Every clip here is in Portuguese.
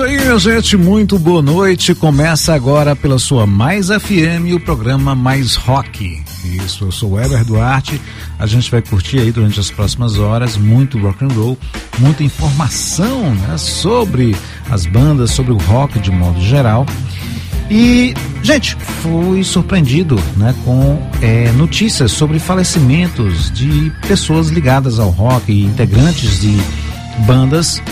isso aí, minha gente. Muito boa noite. Começa agora pela sua Mais FM, o programa Mais Rock. Isso, eu sou o Eber Duarte. A gente vai curtir aí durante as próximas horas muito rock and roll, muita informação né, sobre as bandas, sobre o rock de modo geral. E, gente, fui surpreendido né, com é, notícias sobre falecimentos de pessoas ligadas ao rock, integrantes de bandas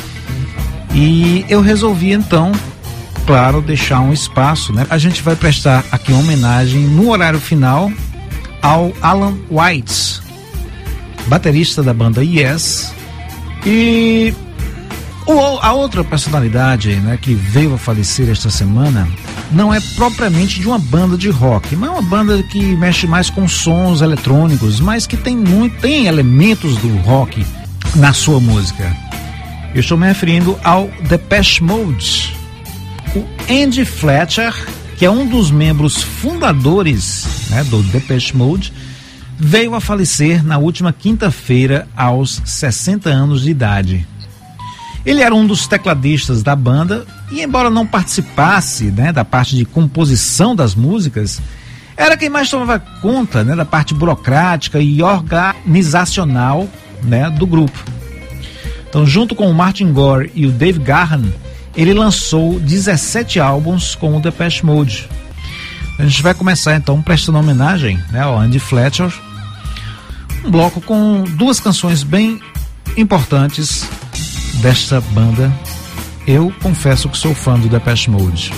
e eu resolvi então, claro, deixar um espaço, né? A gente vai prestar aqui uma homenagem no horário final ao Alan White, baterista da banda Yes. E a outra personalidade né, que veio a falecer esta semana não é propriamente de uma banda de rock, mas é uma banda que mexe mais com sons eletrônicos, mas que tem muito, tem elementos do rock na sua música. Eu estou me referindo ao Depeche Mode. O Andy Fletcher, que é um dos membros fundadores né, do Depeche Mode, veio a falecer na última quinta-feira aos 60 anos de idade. Ele era um dos tecladistas da banda e, embora não participasse né, da parte de composição das músicas, era quem mais tomava conta né, da parte burocrática e organizacional né, do grupo. Então, junto com o Martin Gore e o Dave Gahan, ele lançou 17 álbuns com o Depeche Mode. A gente vai começar então prestando homenagem né, ao Andy Fletcher, um bloco com duas canções bem importantes desta banda. Eu confesso que sou fã do Depeche Mode.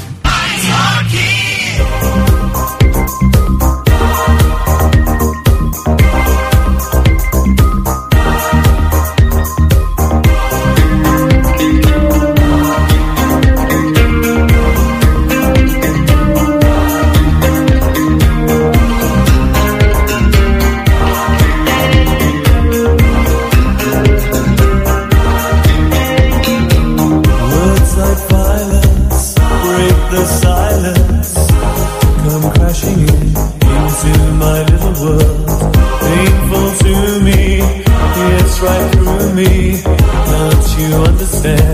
you understand.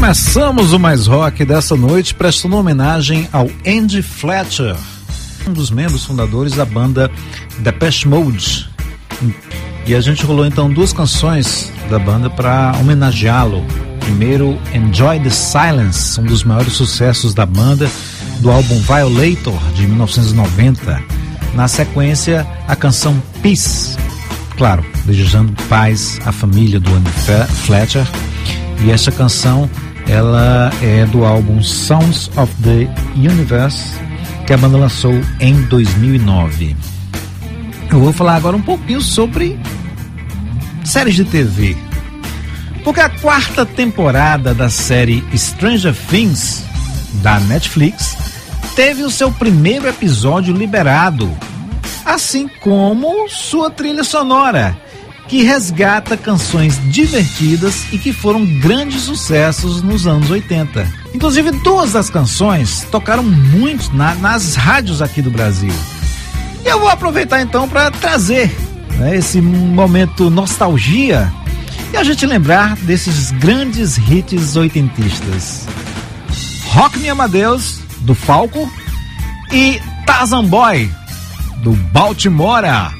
Começamos o Mais Rock dessa noite prestando homenagem ao Andy Fletcher, um dos membros fundadores da banda Depeche Mode. E a gente rolou então duas canções da banda para homenageá-lo. Primeiro, Enjoy the Silence, um dos maiores sucessos da banda, do álbum Violator de 1990. Na sequência, a canção Peace, claro, desejando paz à família do Andy Fletcher. E essa canção ela é do álbum Sounds of the Universe que a banda lançou em 2009. Eu vou falar agora um pouquinho sobre séries de TV. Porque a quarta temporada da série Stranger Things da Netflix teve o seu primeiro episódio liberado, assim como sua trilha sonora, que resgata canções divertidas e que foram grandes sucessos nos anos 80. Inclusive, duas das canções tocaram muito na, nas rádios aqui do Brasil. Eu vou aproveitar então para trazer né, esse momento nostalgia e a gente lembrar desses grandes hits oitentistas. Rock Me Amadeus, do Falco, e Tarzan Boy, do Baltimora.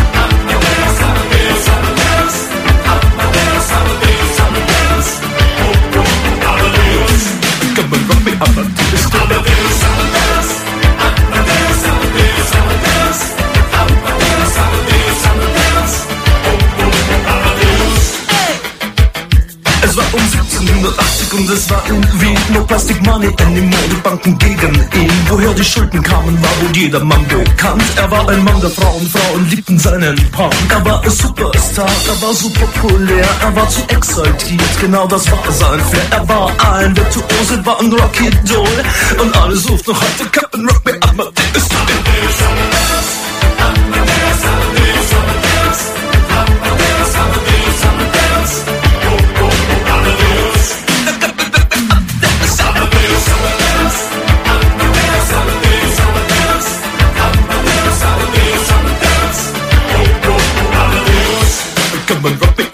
und es war irgendwie no Plastic Money anymore. Die Banken gegen ihn. Woher die Schulden kamen, war wohl jedermann bekannt. Er war ein Mann der Frauen, Frauen liebten seinen Punk. Er war ein Superstar, er war so populär, er war zu exaltiert, genau das war sein Flair. Er war ein Virtuose, war ein Rocky Doll und alle suchten heute Captain Rock Me Amadeus. business and drop it.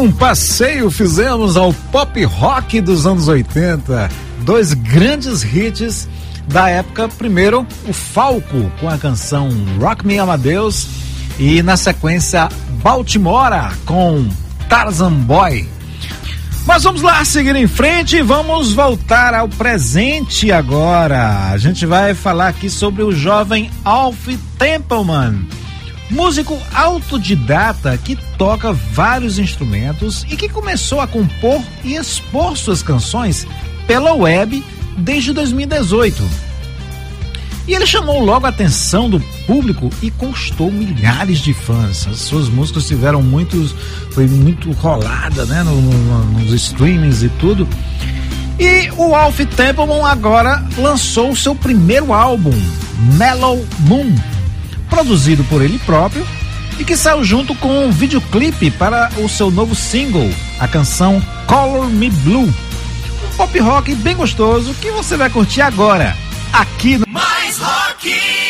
Um passeio fizemos ao pop rock dos anos 80. Dois grandes hits da época. Primeiro, o Falco com a canção Rock Me Amadeus e na sequência Baltimora com Tarzan Boy. Mas vamos lá seguir em frente e vamos voltar ao presente agora. A gente vai falar aqui sobre o jovem Alf Templeman, músico autodidata que toca vários instrumentos e que começou a compor e expor suas canções pela web desde 2018. E ele chamou logo a atenção do público e conquistou milhares de fãs. As suas músicas tiveram muitos. Foi muito rolada, né? No, no, nos streamings e tudo. E o Alf Templeman agora lançou seu primeiro álbum, Mellow Moon, produzido por ele próprio e que saiu junto com um videoclipe para o seu novo single, a canção Color Me Blue. Um pop rock bem gostoso que você vai curtir agora, aqui no Mais rock!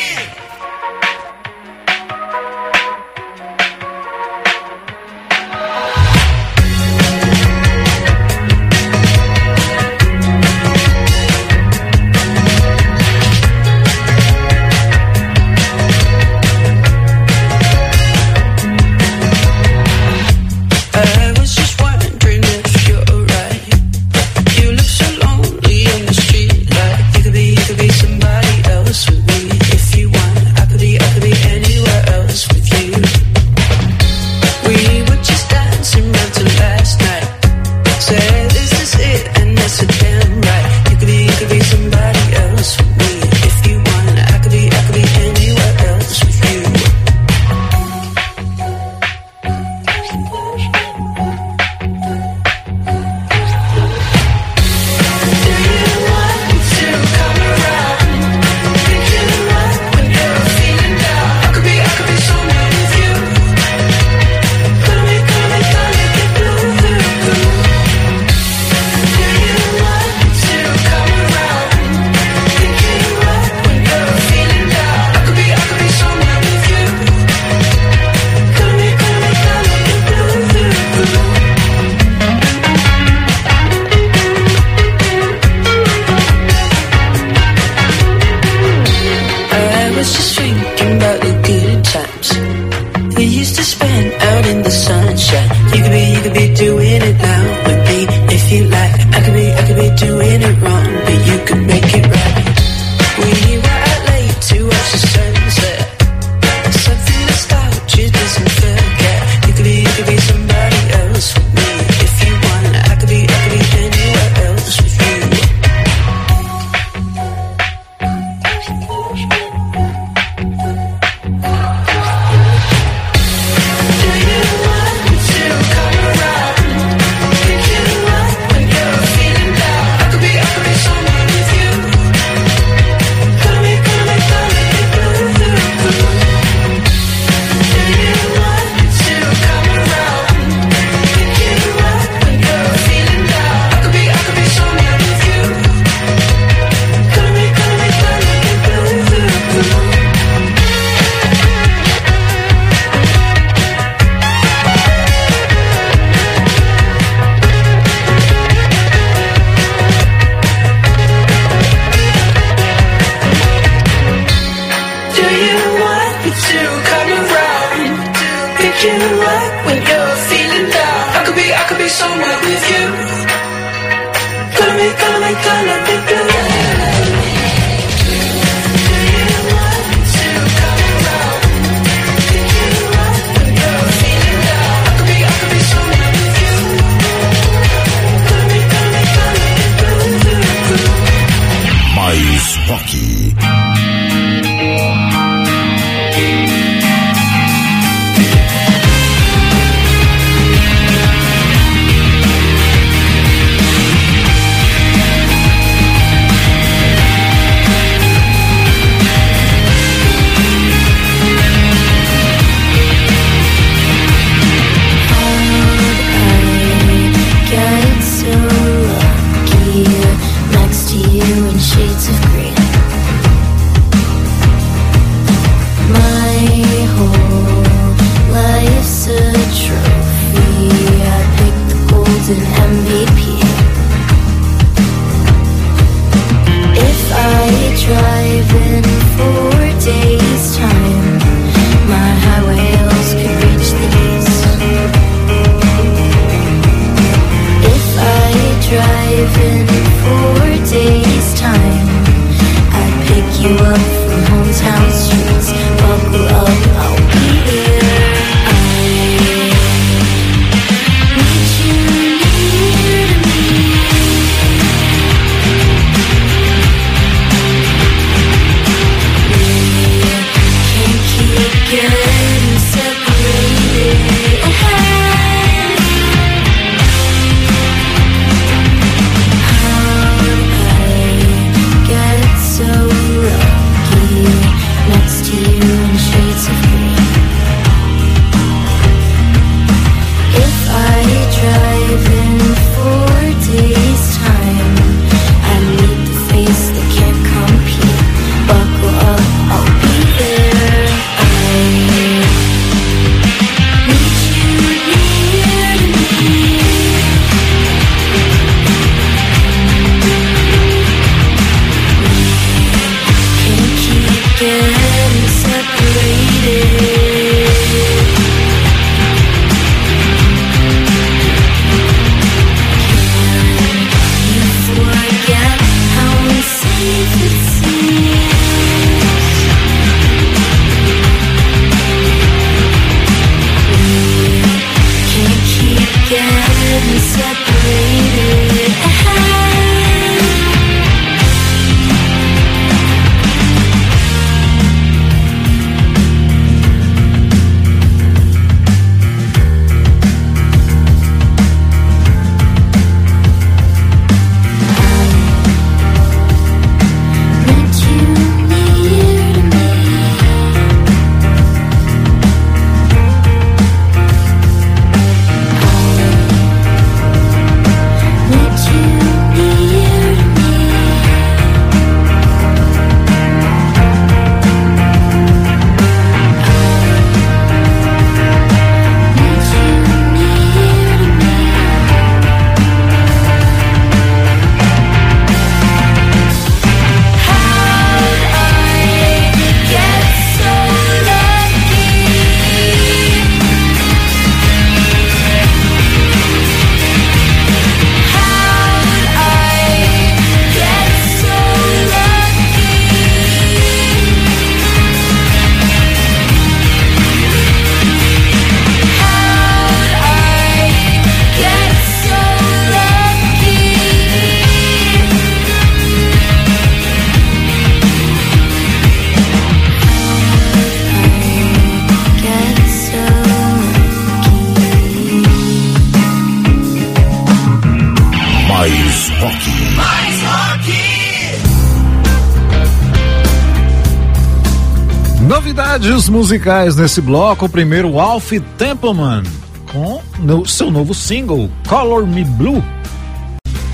musicais nesse bloco. O primeiro, Alf Templeman, com no, seu novo single, Color Me Blue.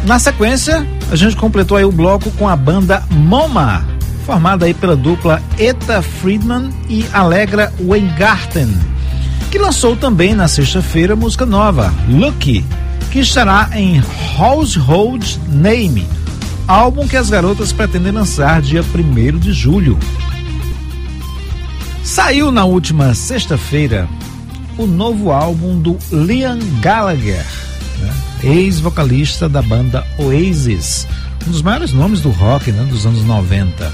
Na sequência, a gente completou aí o bloco com a banda MoMA, formada aí pela dupla Eta Friedman e Alegra Weingarten, que lançou também na sexta-feira música nova, Lucky, que estará em Household Name, álbum que as garotas pretendem lançar dia 1 de julho. Saiu na última sexta-feira o novo álbum do Liam Gallagher, né? ex-vocalista da banda Oasis, um dos maiores nomes do rock né? dos anos 90.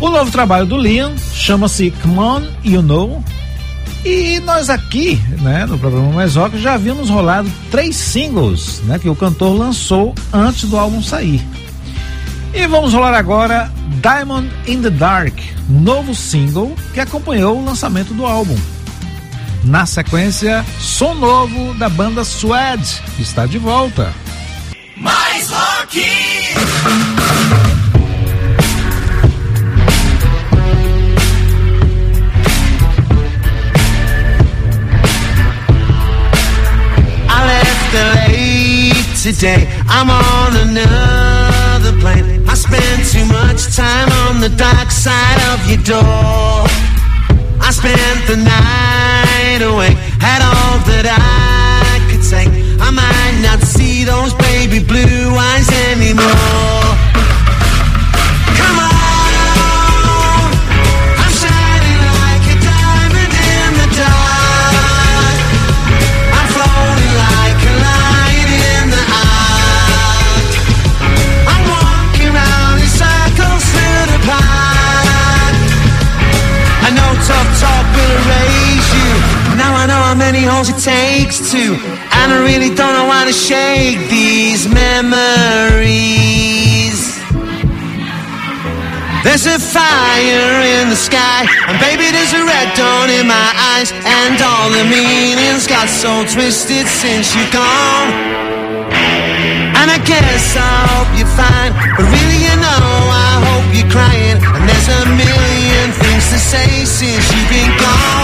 O novo trabalho do Liam chama-se Come On You Know. E nós aqui, né, no programa Mais Rock, já havíamos rolado três singles né, que o cantor lançou antes do álbum sair. E vamos rolar agora Diamond in the Dark, novo single que acompanhou o lançamento do álbum. Na sequência, som novo da banda Swed, que está de volta. Mais rock! I left late today. I'm on another plane. I spent too much time on the dark side of your door. I spent the night awake, had all that I could take. I might not see those baby blue eyes anymore. Many holes it takes to. And I really don't know how to shake these memories. There's a fire in the sky, and baby, there's a red dawn in my eyes, and all the meanings got so twisted since you're gone. And I guess I hope you're fine, but really, you know, I hope you're crying. And there's a million things to say since you've been gone.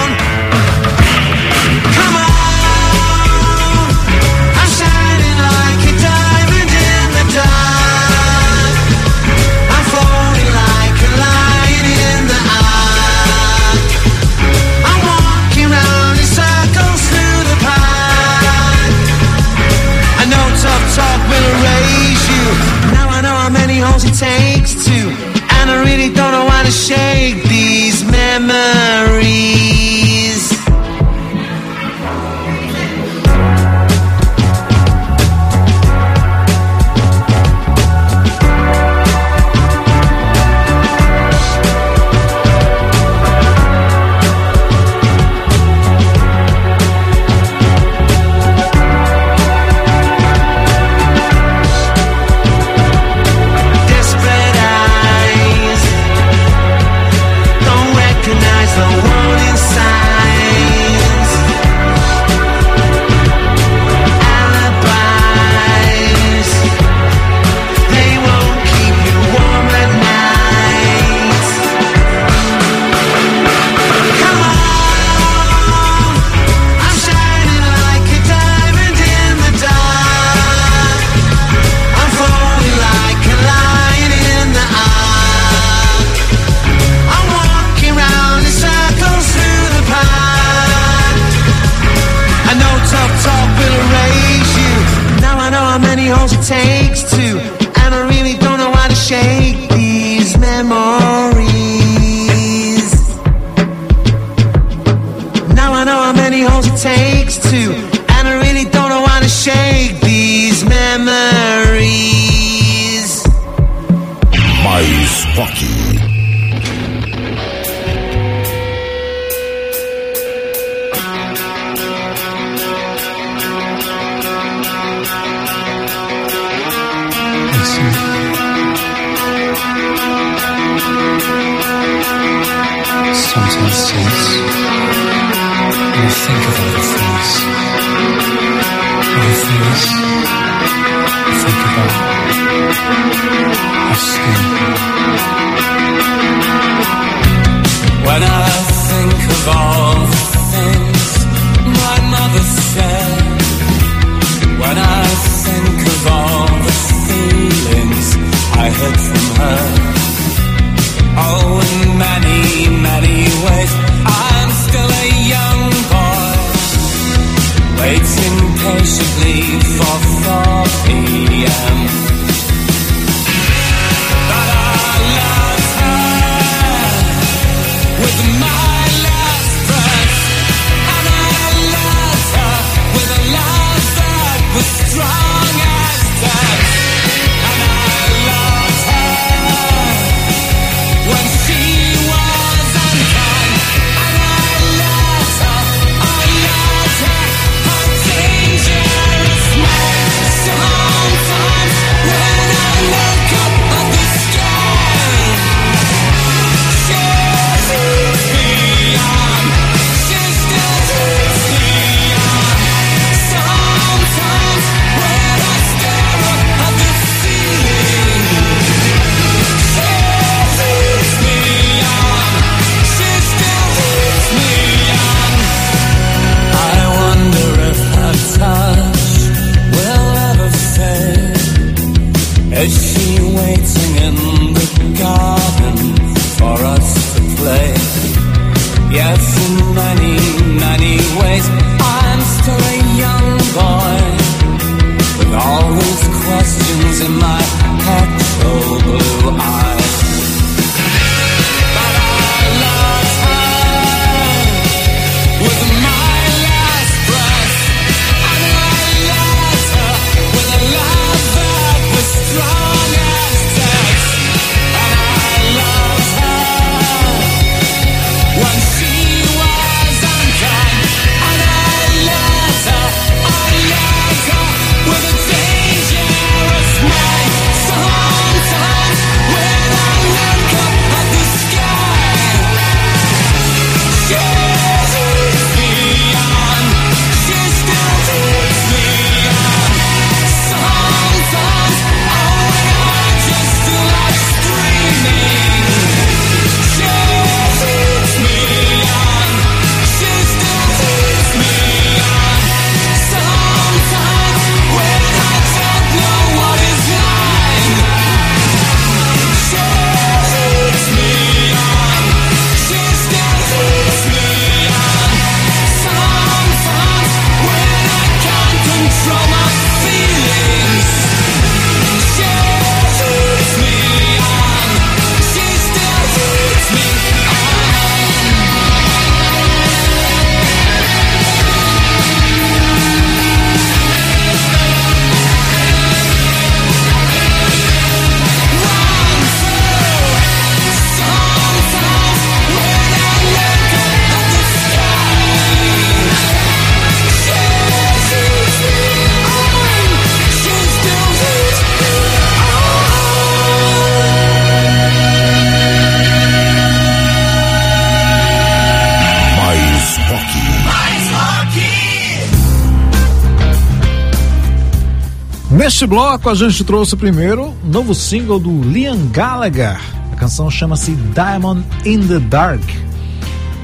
Neste bloco a gente trouxe primeiro um novo single do Liam Gallagher. A canção chama-se Diamond in the Dark.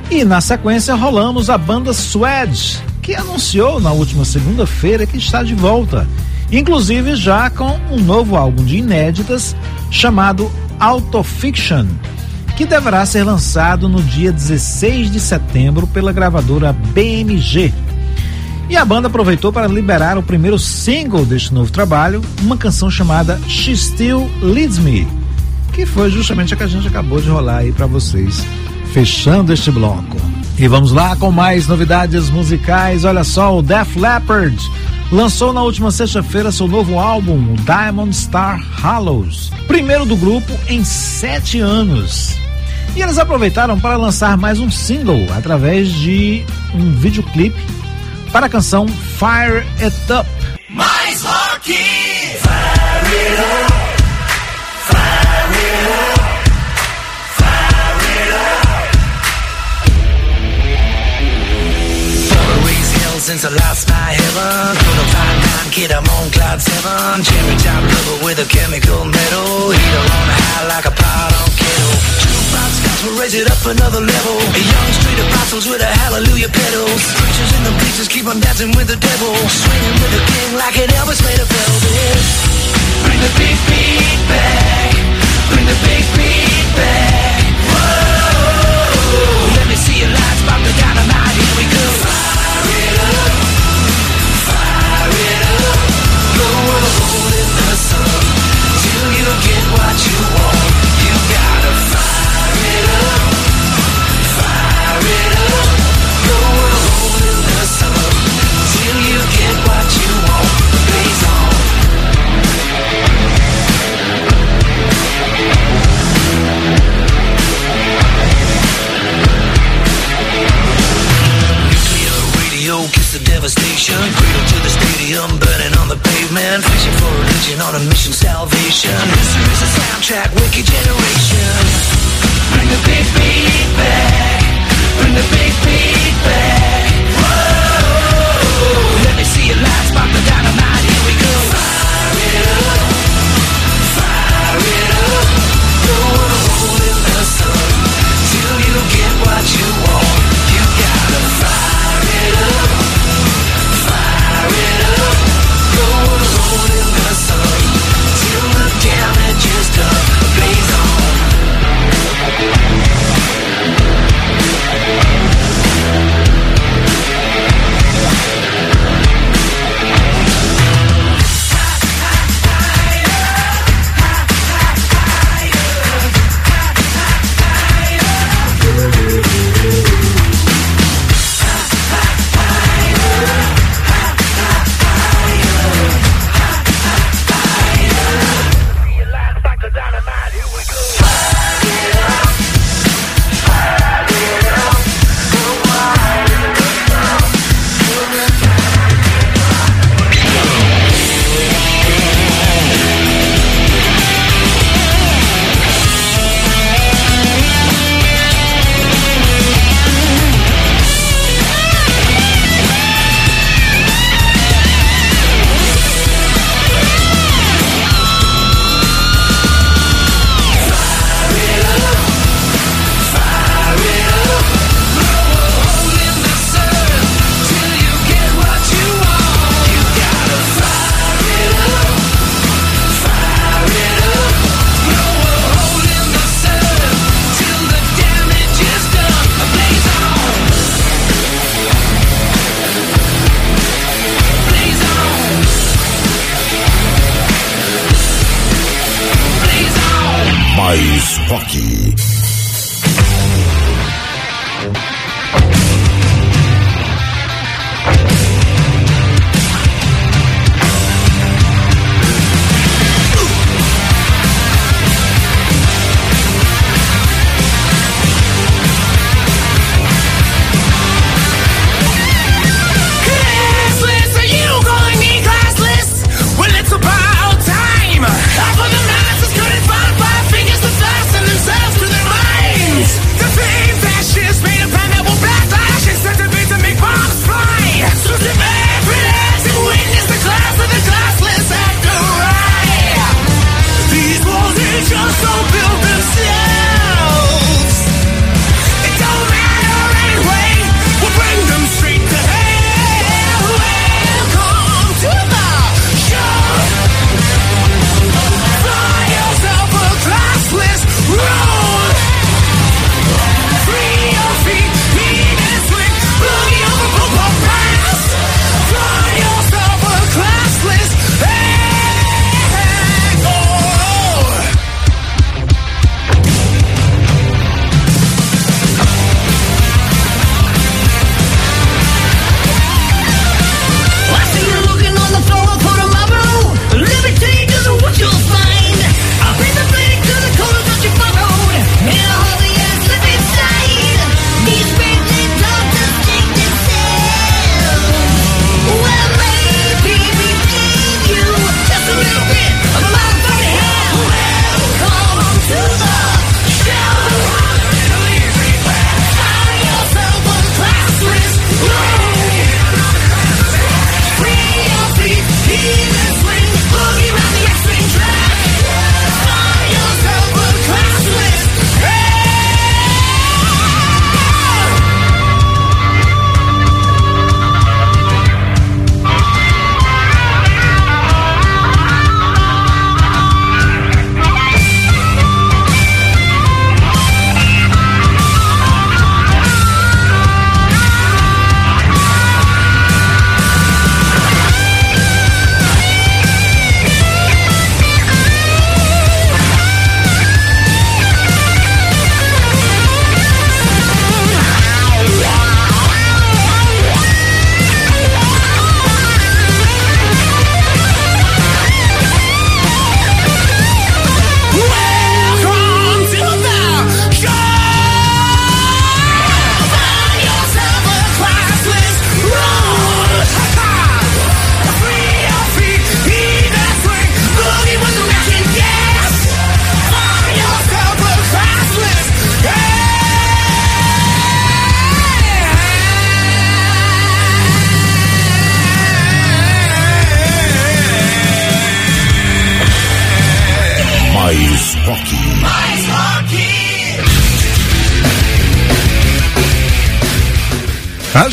E na sequência rolamos a banda Swedge, que anunciou na última segunda-feira que está de volta, inclusive já com um novo álbum de inéditas chamado Autofiction, que deverá ser lançado no dia 16 de setembro pela gravadora BMG. E a banda aproveitou para liberar o primeiro single deste novo trabalho, uma canção chamada She Still Leads Me, que foi justamente a que a gente acabou de rolar aí para vocês, fechando este bloco. E vamos lá com mais novidades musicais. Olha só, o Def Leppard lançou na última sexta-feira seu novo álbum, Diamond Star Hollows, primeiro do grupo em sete anos. E eles aproveitaram para lançar mais um single através de um videoclipe para a canção Fire It Up. Raise it up another level. Young street apostles with a hallelujah pedals. Preachers in the bleachers keep on dancing with the devil. Swinging with the king like an Elvis made of velvet. Bring the big beat back. Bring the big beat back. Whoa. Let me see your lights pop the dynamite. Here we go. Fire it up. Fire it up. Blow a hole the sun till you get what you want. Devastation. Cradle to the stadium, burning on the pavement. Fishing for religion on a mission, salvation. History's a soundtrack, wicked generation. Bring the big beat back. Bring the big beat back. Whoa. Let me see your lights, pop the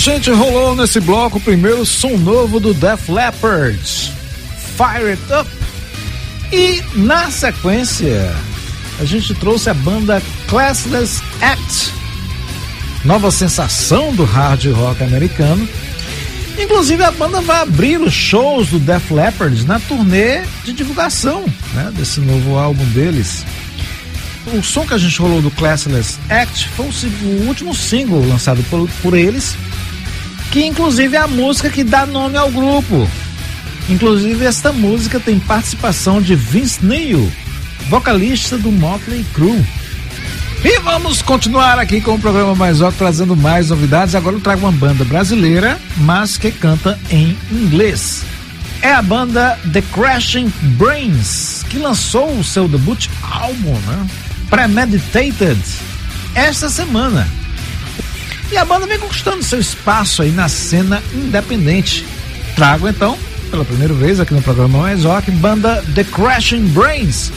gente rolou nesse bloco o primeiro som novo do Def Leppard, Fire It Up. E na sequência, a gente trouxe a banda Classless Act, nova sensação do hard rock americano. Inclusive a banda vai abrir os shows do Def Leppard na turnê de divulgação né, desse novo álbum deles. O som que a gente rolou do Classless Act foi o, último single lançado por, por eles, que inclusive é a música que dá nome ao grupo. Inclusive esta música tem participação de Vince Neil, vocalista do Motley Crue. E vamos continuar aqui com o programa Mais Rock, trazendo mais novidades. Agora eu trago uma banda brasileira, mas que canta em inglês. É a banda The Crashing Brains, que lançou o seu debut álbum, né? Premeditated, esta semana. E a banda vem conquistando seu espaço aí na cena independente. Trago então, pela primeira vez aqui no programa Mais Rock, banda The Crashing Brains.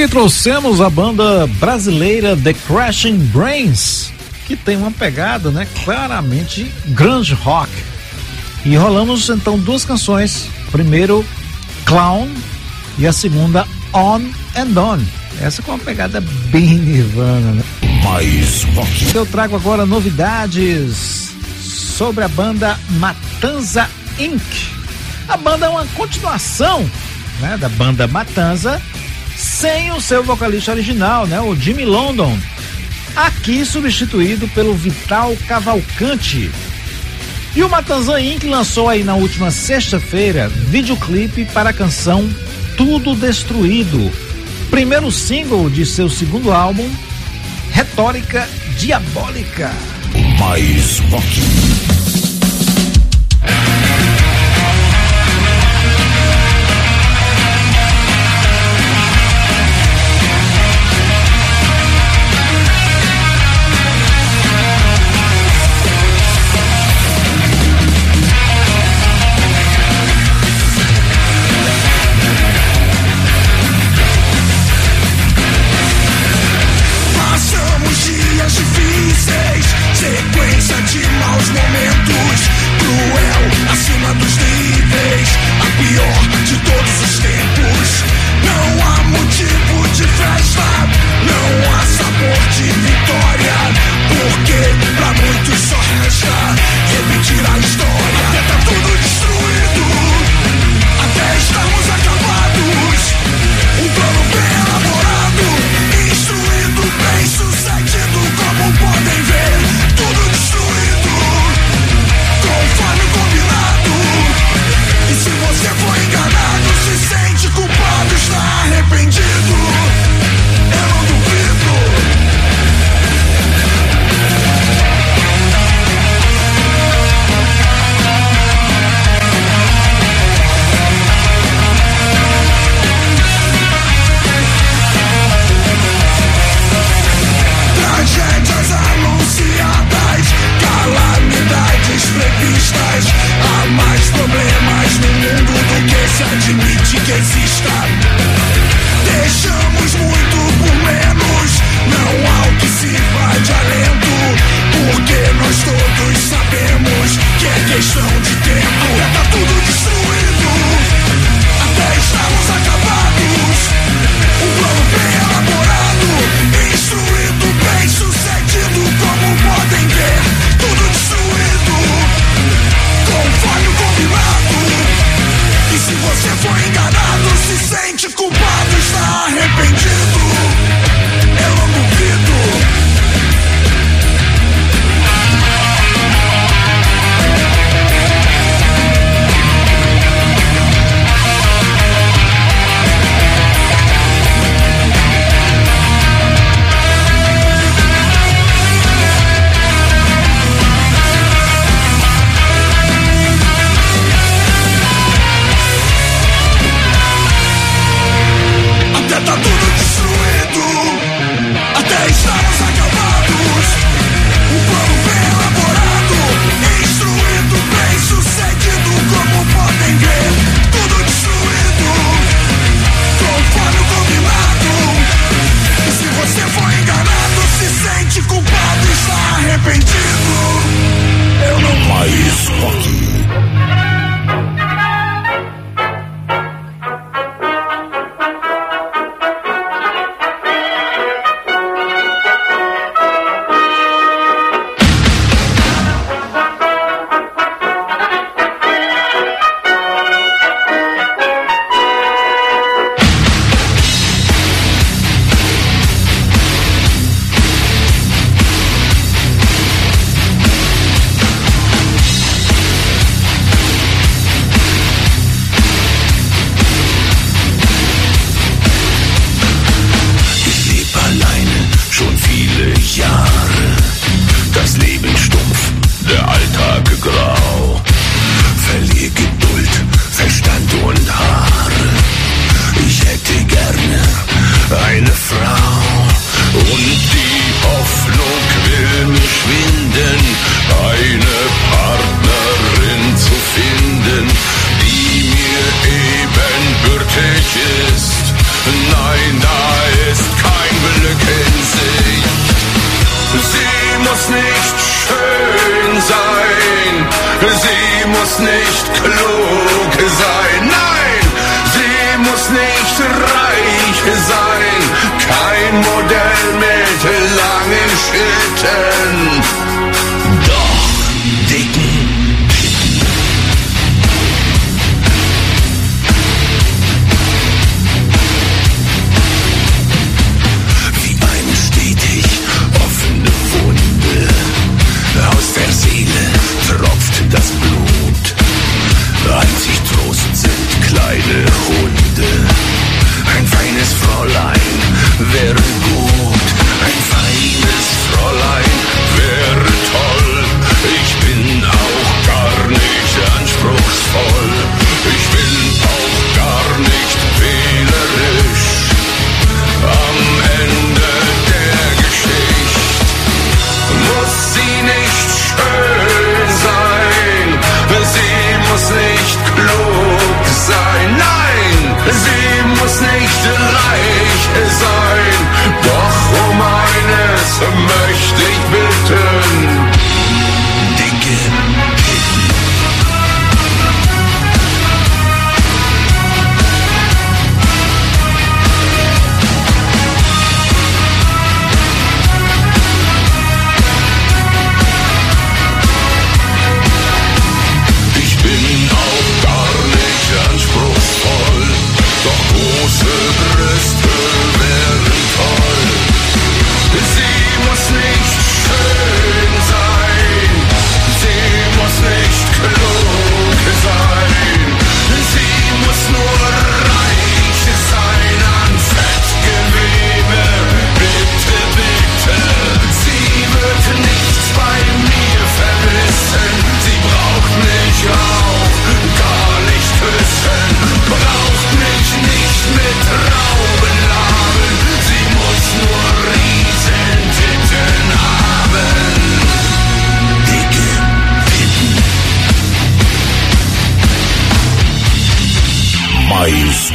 aí trouxemos a banda brasileira The Crashing Brains, que tem uma pegada, né, claramente grunge rock. E rolamos então duas canções, primeiro Clown e a segunda On and On. Essa com uma pegada bem nirvana, né? Mais rock. Eu trago agora novidades sobre a banda Matanza Inc. A banda é uma continuação né, da banda Matanza sem o seu vocalista original, né, o Jimmy London, aqui substituído pelo Vital Cavalcante. E o Matanzan Inc. lançou aí na última sexta-feira videoclipe para a canção Tudo Destruído, primeiro single de seu segundo álbum, Retórica Diabólica. Mais rock.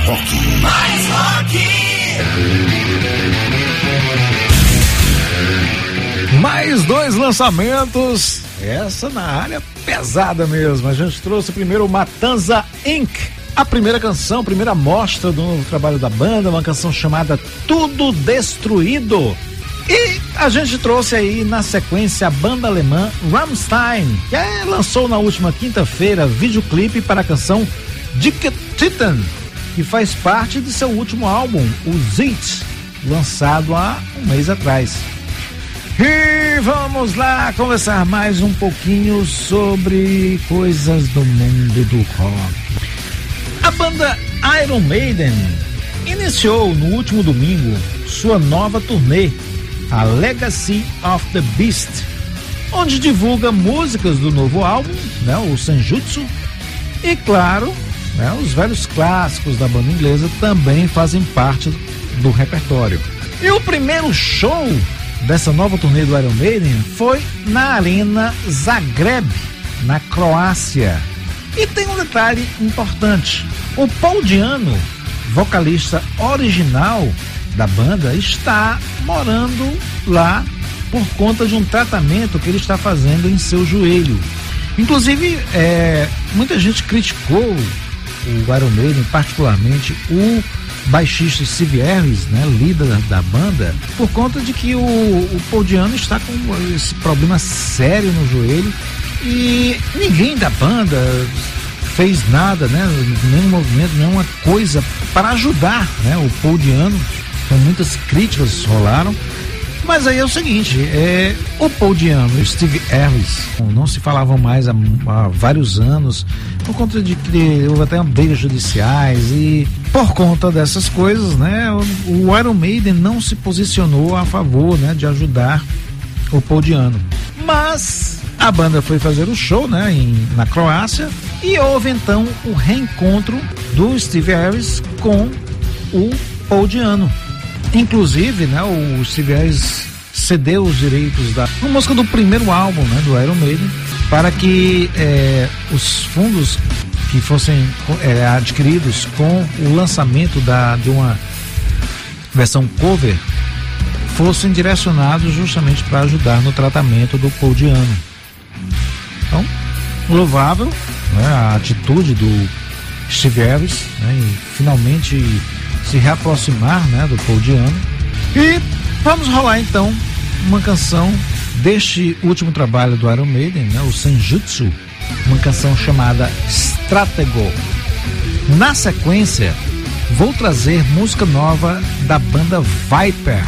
Rock. Mais rock. Mais dois lançamentos. Essa na área pesada mesmo. A gente trouxe primeiro o Matanza Inc. A primeira canção, a primeira mostra do novo trabalho da banda, uma canção chamada Tudo Destruído. E a gente trouxe aí na sequência a banda alemã Rammstein, que é, lançou na última quinta-feira videoclipe para a canção Dick Titan, que faz parte de seu último álbum, o Zit, lançado há um mês atrás. E vamos lá conversar mais um pouquinho sobre coisas do mundo do rock. A banda Iron Maiden iniciou no último domingo sua nova turnê, a Legacy of the Beast, onde divulga músicas do novo álbum, né, o Senjutsu, e claro, né, os velhos clássicos da banda inglesa também fazem parte do repertório. E o primeiro show dessa nova turnê do Iron Maiden foi na Arena Zagreb, na Croácia. E tem um detalhe importante: o Paul Diano, vocalista original da banda, está morando lá por conta de um tratamento que ele está fazendo em seu joelho. Inclusive, é, muita gente criticou o Iron Maiden, particularmente o baixista Steve Harris, né, líder da banda, por conta de que o, o Paul Diano está com esse problema sério no joelho e ninguém da banda fez nada, né, nenhum movimento, nenhuma coisa para ajudar, né, o Paul Diano. Então muitas críticas rolaram. Mas aí é o seguinte, é, o Paul Diano e o Steve Harris não se falavam mais há, há vários anos, por conta de que houve até brigas judiciais e por conta dessas coisas, né, o, o Iron Maiden não se posicionou a favor, né, de ajudar o Paul Diano. Mas a banda foi fazer o show, né, em, na Croácia e houve então o reencontro do Steve Harris com o Paul Diano. Inclusive, né, o Steve cedeu os direitos da música do primeiro álbum, né, do Iron Maiden, para que eh, os fundos que fossem eh, adquiridos com o lançamento da, de uma versão cover fossem direcionados justamente para ajudar no tratamento do Paul Diano. Então, louvável né, a atitude do Steve Harris né, em finalmente se reaproximar né, do Paul Diano. E vamos rolar então uma canção deste último trabalho do Iron Maiden, né, o Senjutsu, uma canção chamada Stratego. Na sequência, vou trazer música nova da banda Viper.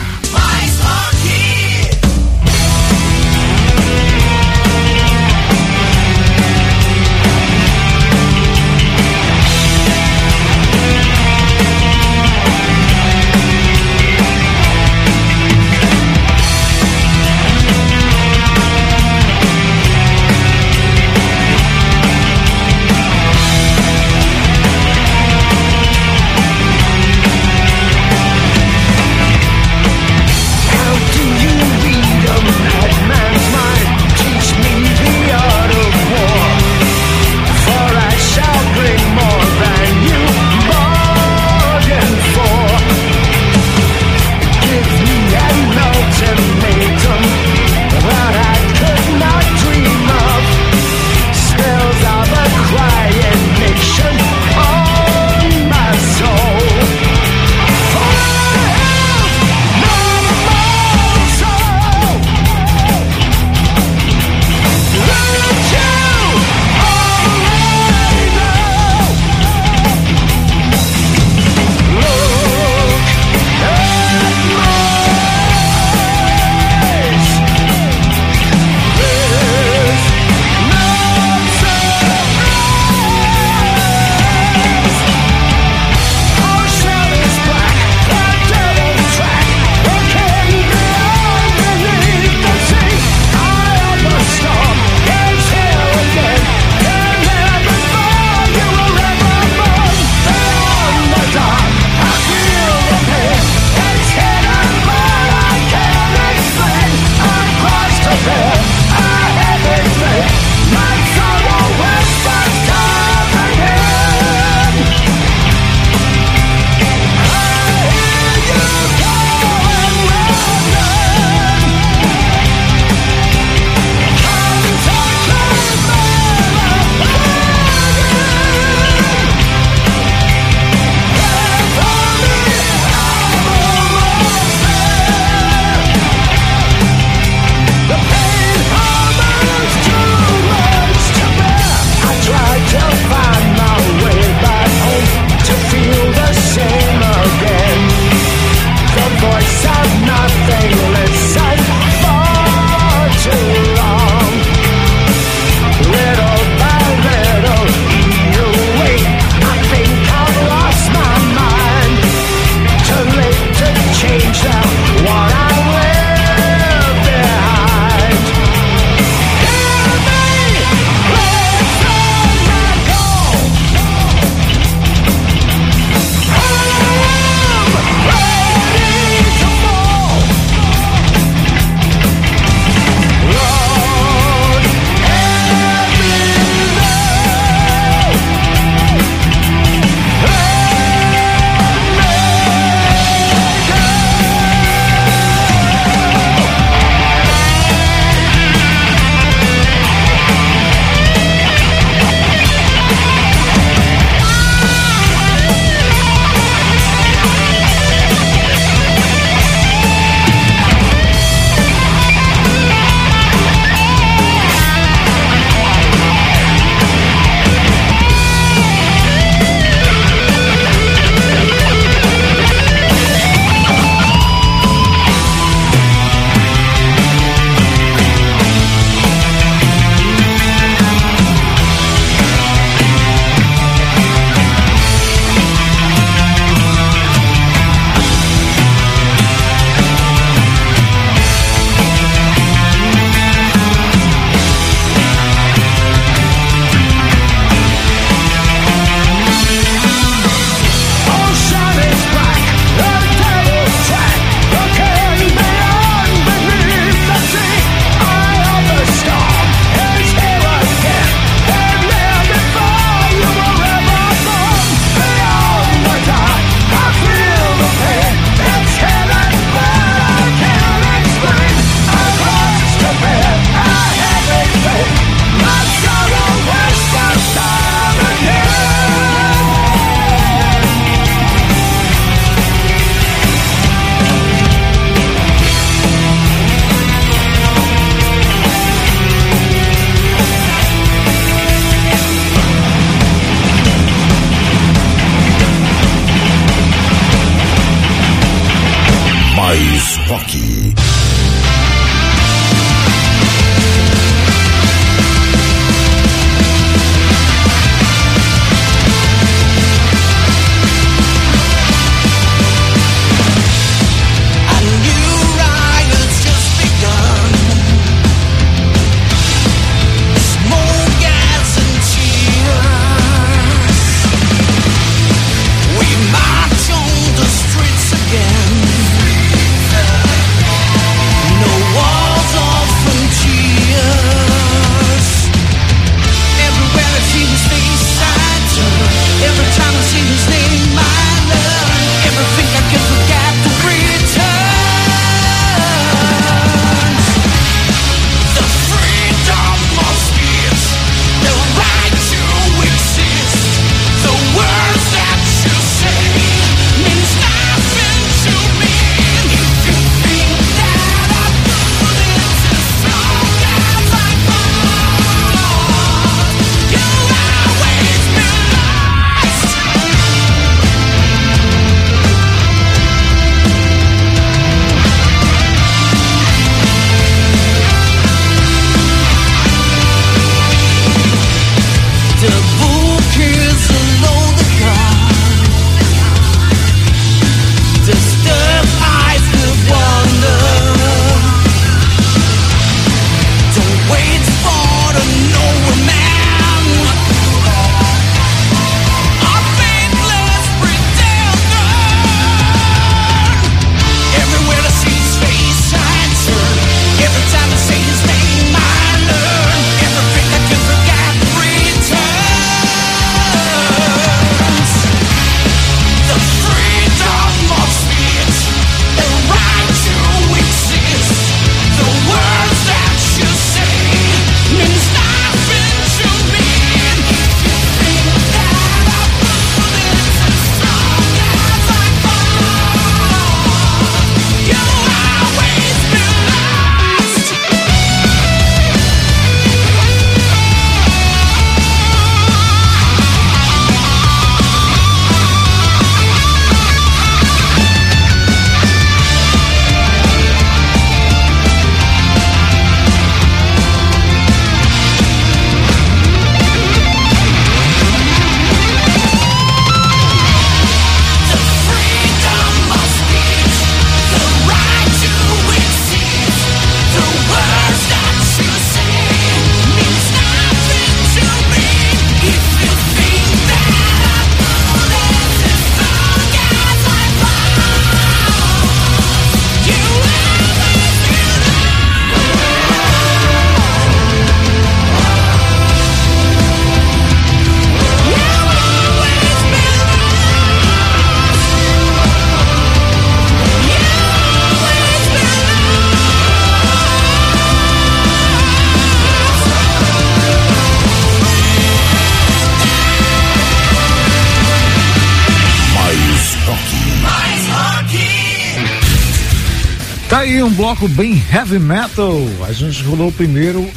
Um bloco bem heavy metal. A gente rolou primeiro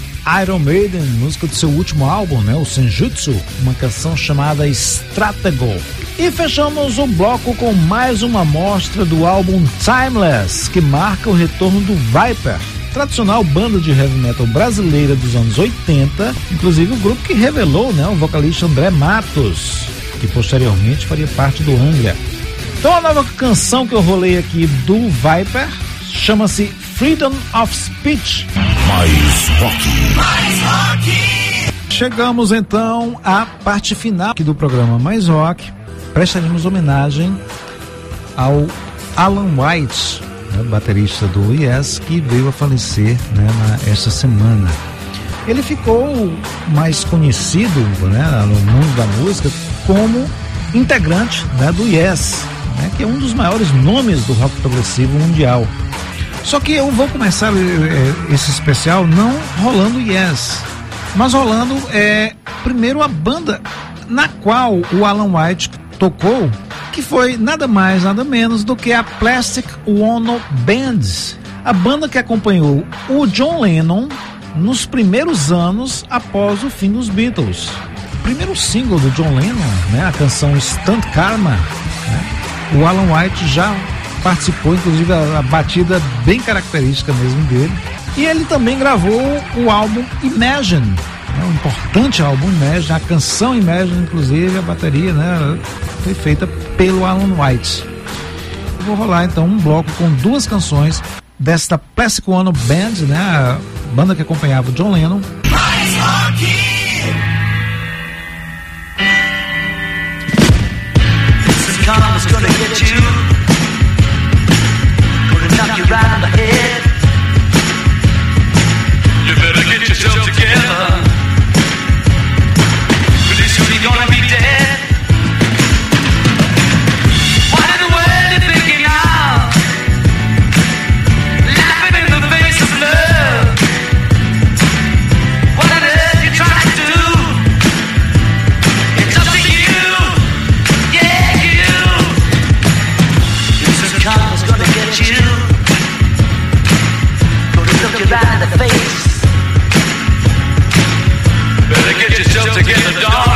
Iron Maiden, música do seu último álbum, né? O Senjutsu, uma canção chamada Stratego. E fechamos o bloco com mais uma amostra do álbum Timeless, que marca o retorno do Viper, tradicional banda de heavy metal brasileira dos anos 80, inclusive o grupo que revelou né, o vocalista André Matos, que posteriormente faria parte do Angra. Então a nova canção que eu rolei aqui do Viper chama-se Freedom of Speech. Mais rock. Chegamos então à parte final aqui do programa Mais Rock. Prestaremos homenagem ao Alan White, né, baterista do Yes, que veio a falecer né, na, esta semana. Ele ficou mais conhecido né, no mundo da música como integrante né, do Yes, né, que é um dos maiores nomes do rock progressivo mundial. Só que eu vou começar eh, esse especial não rolando Yes, mas rolando é, primeiro a banda na qual o Alan White tocou, que foi nada mais, nada menos do que a Plastic Ono Band, a banda que acompanhou o John Lennon nos primeiros anos após o fim dos Beatles. O primeiro single do John Lennon, né, a canção Stunt Karma, né, o Alan White já participou, inclusive a, a batida bem característica mesmo dele. E ele também gravou o álbum Imagine, né, um importante álbum Imagine, a canção Imagine, inclusive, a bateria, né, foi feita pelo Alan White. Eu vou rolar então um bloco com duas canções desta Plastic Band, né, a banda que acompanhava o John Lennon. Karma's gonna you. Knock you right on the head. You better get yourself together. Pretty soon you're gonna be dead. get the dog.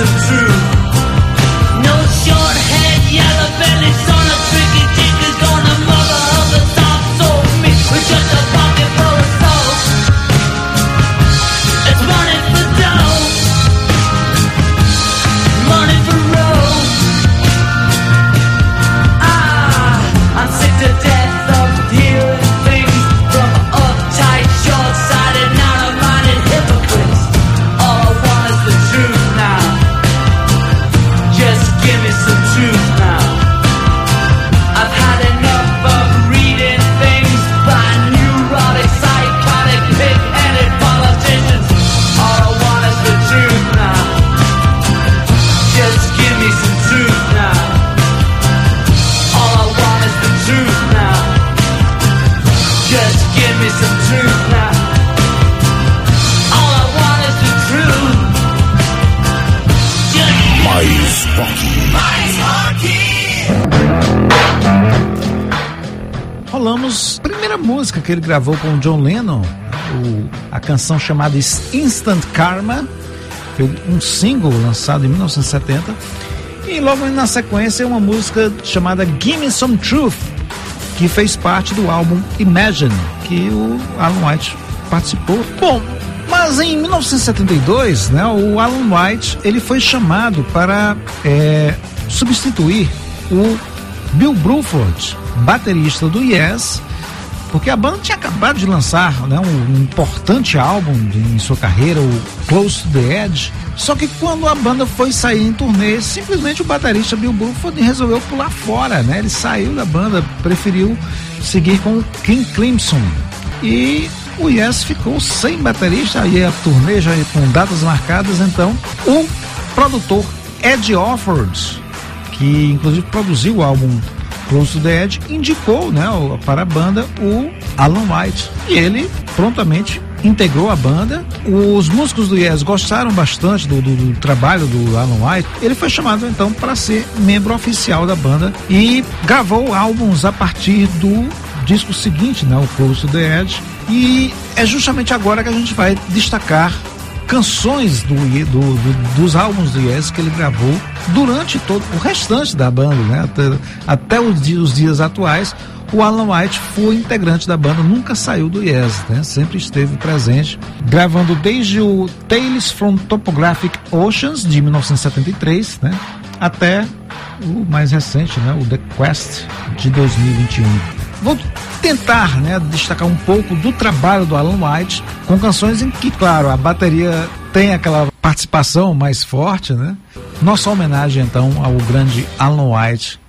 Give me que ele gravou com o John Lennon, o- a canção chamada Instant Karma, foi um single lançado em 1970. E logo na sequência uma música chamada Gimme Some Truth, que fez parte do álbum Imagine, que o Alan White participou. Bom, mas em 1972, né, o Alan White ele foi chamado para é, substituir o Bill Bruford, baterista do Yes, porque a banda tinha acabado de lançar né, um, importante álbum em sua carreira, o Close to the Edge. Só que quando a banda foi sair em turnê, simplesmente o baterista Bill Bruford resolveu pular fora, né? Ele saiu da banda, preferiu seguir com o King Crimson. E o Yes ficou sem baterista, aí a turnê já com datas marcadas, então o produtor Ed Offord, que inclusive produziu o álbum Close to the Edge, indicou né, para a banda o Alan White. E ele prontamente integrou a banda. Os músicos do Yes gostaram bastante do, do- do trabalho do Alan White. Ele foi chamado então para ser membro oficial da banda e gravou álbuns a partir do disco seguinte, né, o Close to the Edge. E é justamente agora que a gente vai destacar canções do, do- do- dos álbuns do Yes que ele gravou durante todo o restante da banda, né? Até, até os, dias, os dias atuais, o Alan White foi integrante da banda, nunca saiu do Yes, né? Sempre esteve presente, gravando desde o Tales from Topographic Oceans de 1973, né? Até o mais recente, né? O The Quest de 2021. Vou tentar né, destacar um pouco do trabalho do Alan White com canções em que, claro, a bateria tem aquela participação mais forte, né? Nossa homenagem então ao grande Alan White.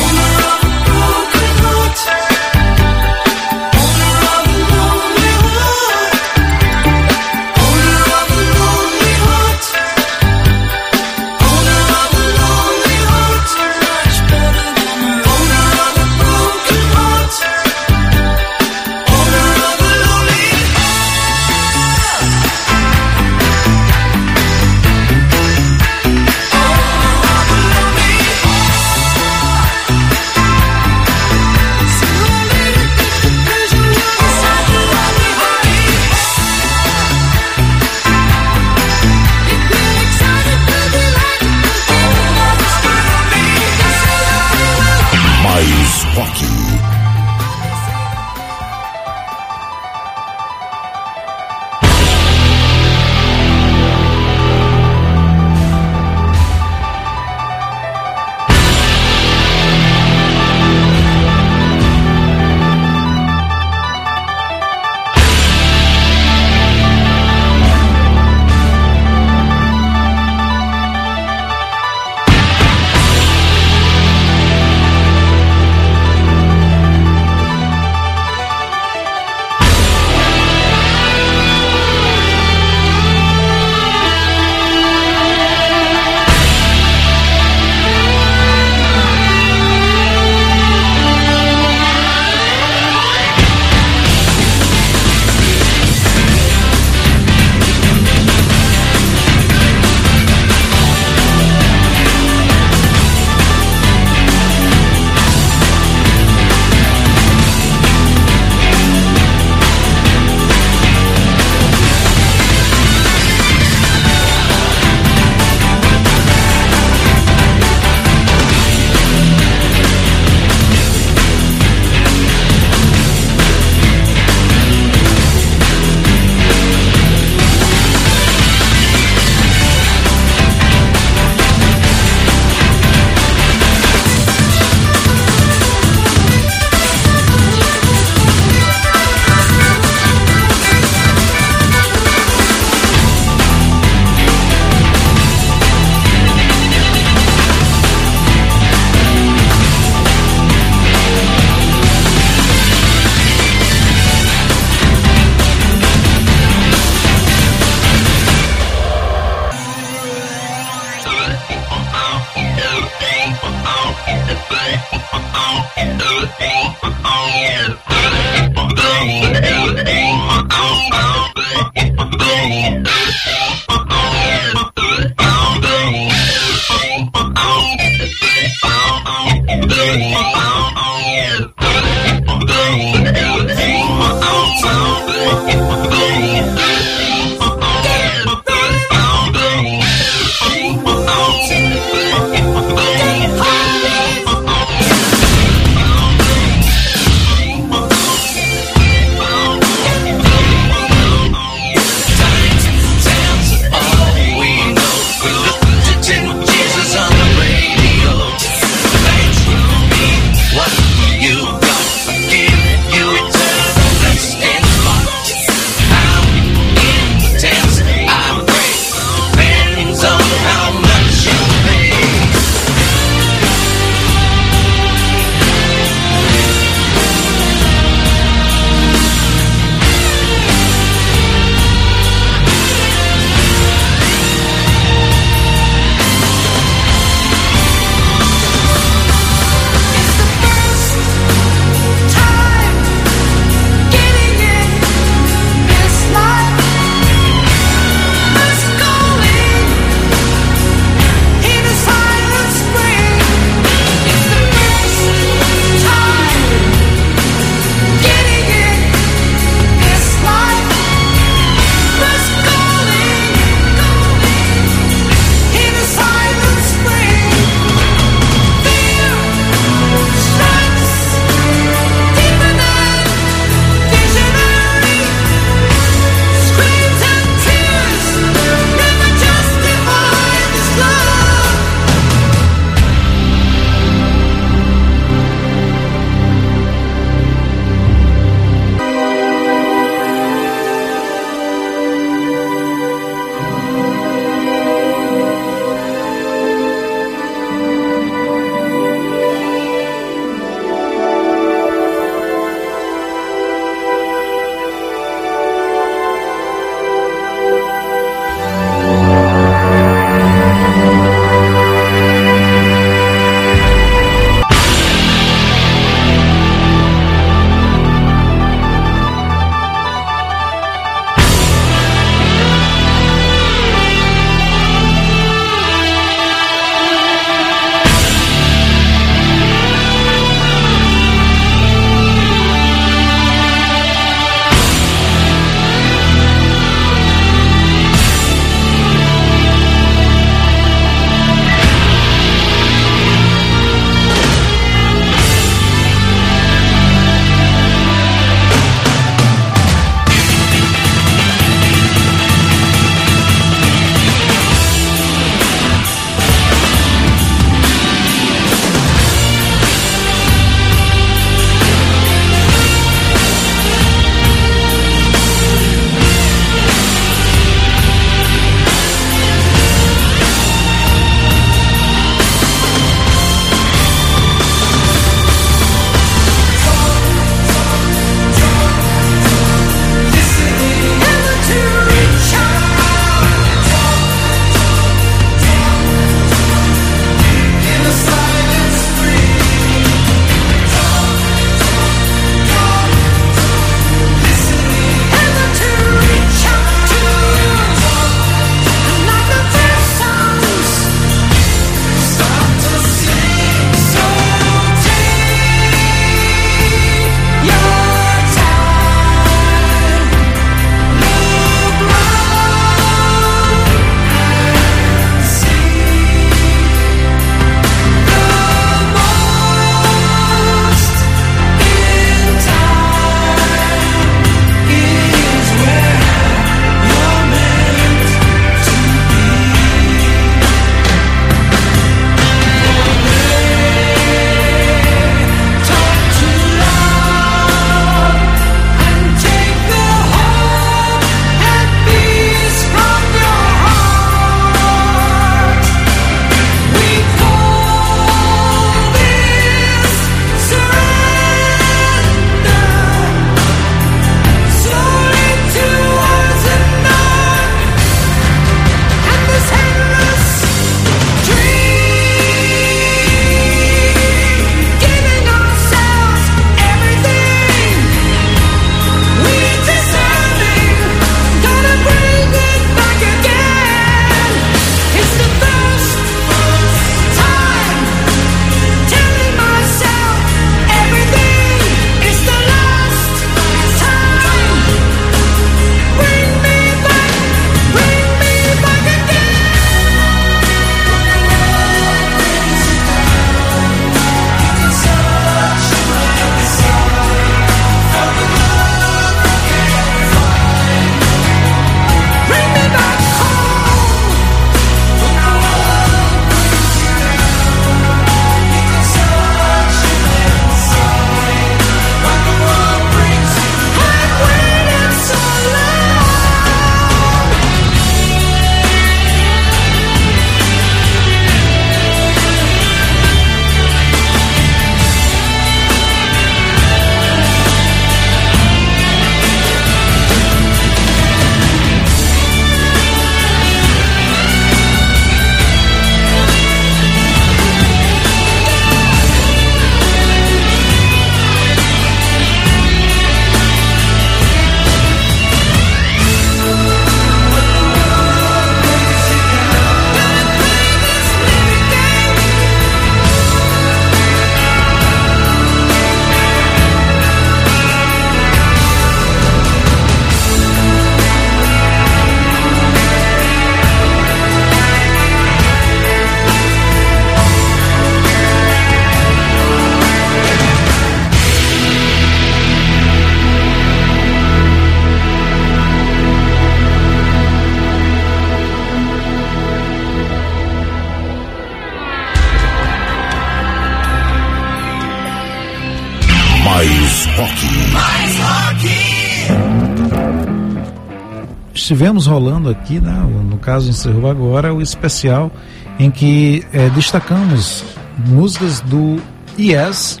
Tivemos rolando aqui, né, no caso encerrou agora, o especial em que eh, destacamos músicas do Yes,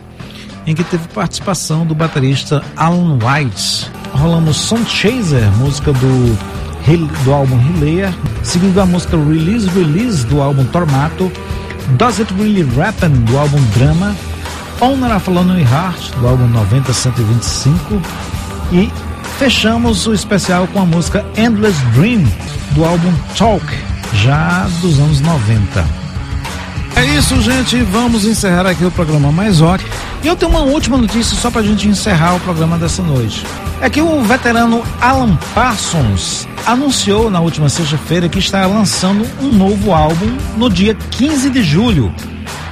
em que teve participação do baterista Alan White. Rolamos Sun Chaser, música do, do álbum Hilaire, seguindo a música Release Release do álbum Tormato, Does It Really Rappin' do álbum Drama, Honor of a Lonely Heart do álbum 90-125 e fechamos o especial com a música Endless Dream do álbum Talk, já dos anos 90. É isso, gente. Vamos encerrar aqui o programa Mais Rock. E eu tenho uma última notícia só pra gente encerrar o programa dessa noite. É que o veterano Alan Parsons anunciou na última sexta-feira que está lançando um novo álbum no dia 15 de julho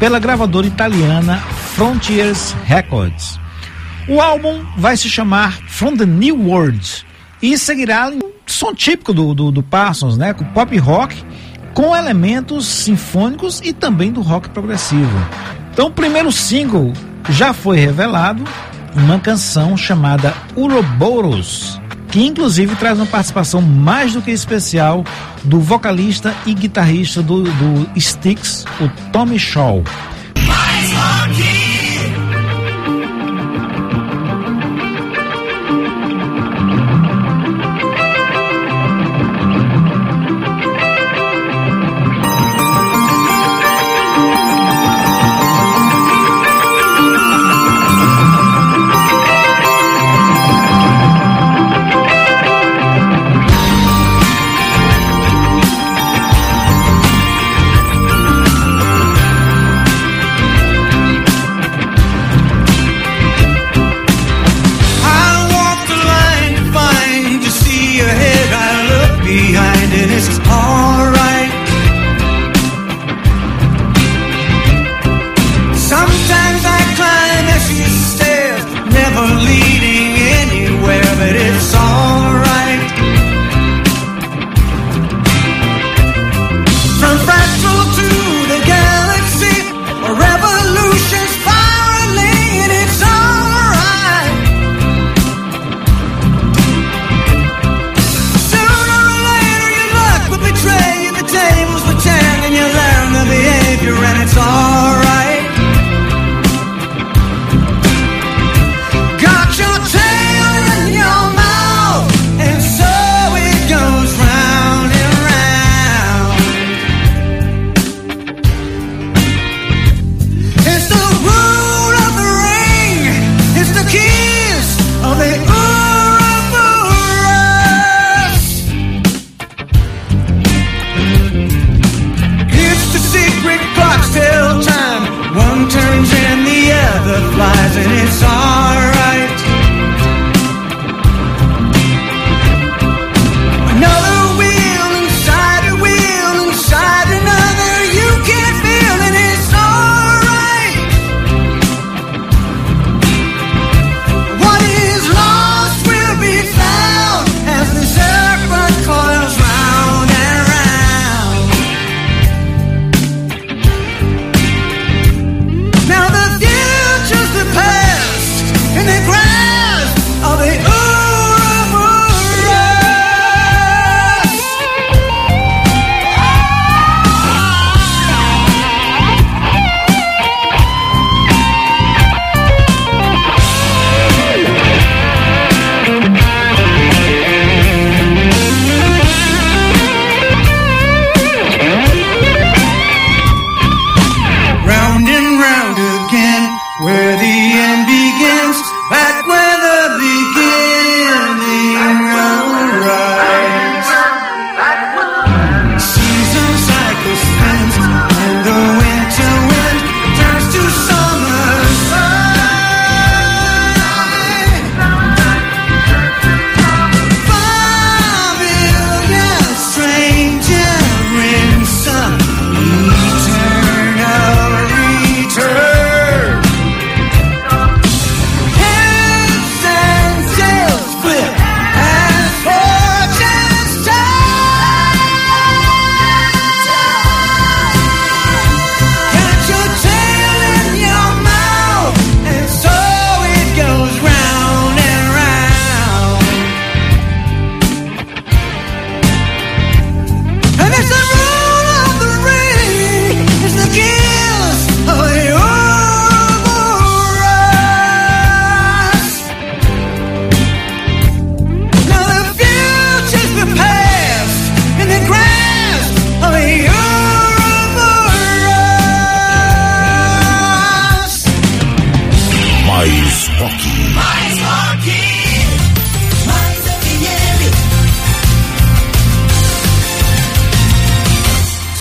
pela gravadora italiana Frontiers Records. O álbum vai se chamar From the New World e seguirá um som típico do, do, do Parsons, né? Com pop rock, com elementos sinfônicos e também do rock progressivo. Então, o primeiro single já foi revelado, uma canção chamada Uroboros, que inclusive traz uma participação mais do que especial do vocalista e guitarrista do, do Styx, o Tommy Shaw.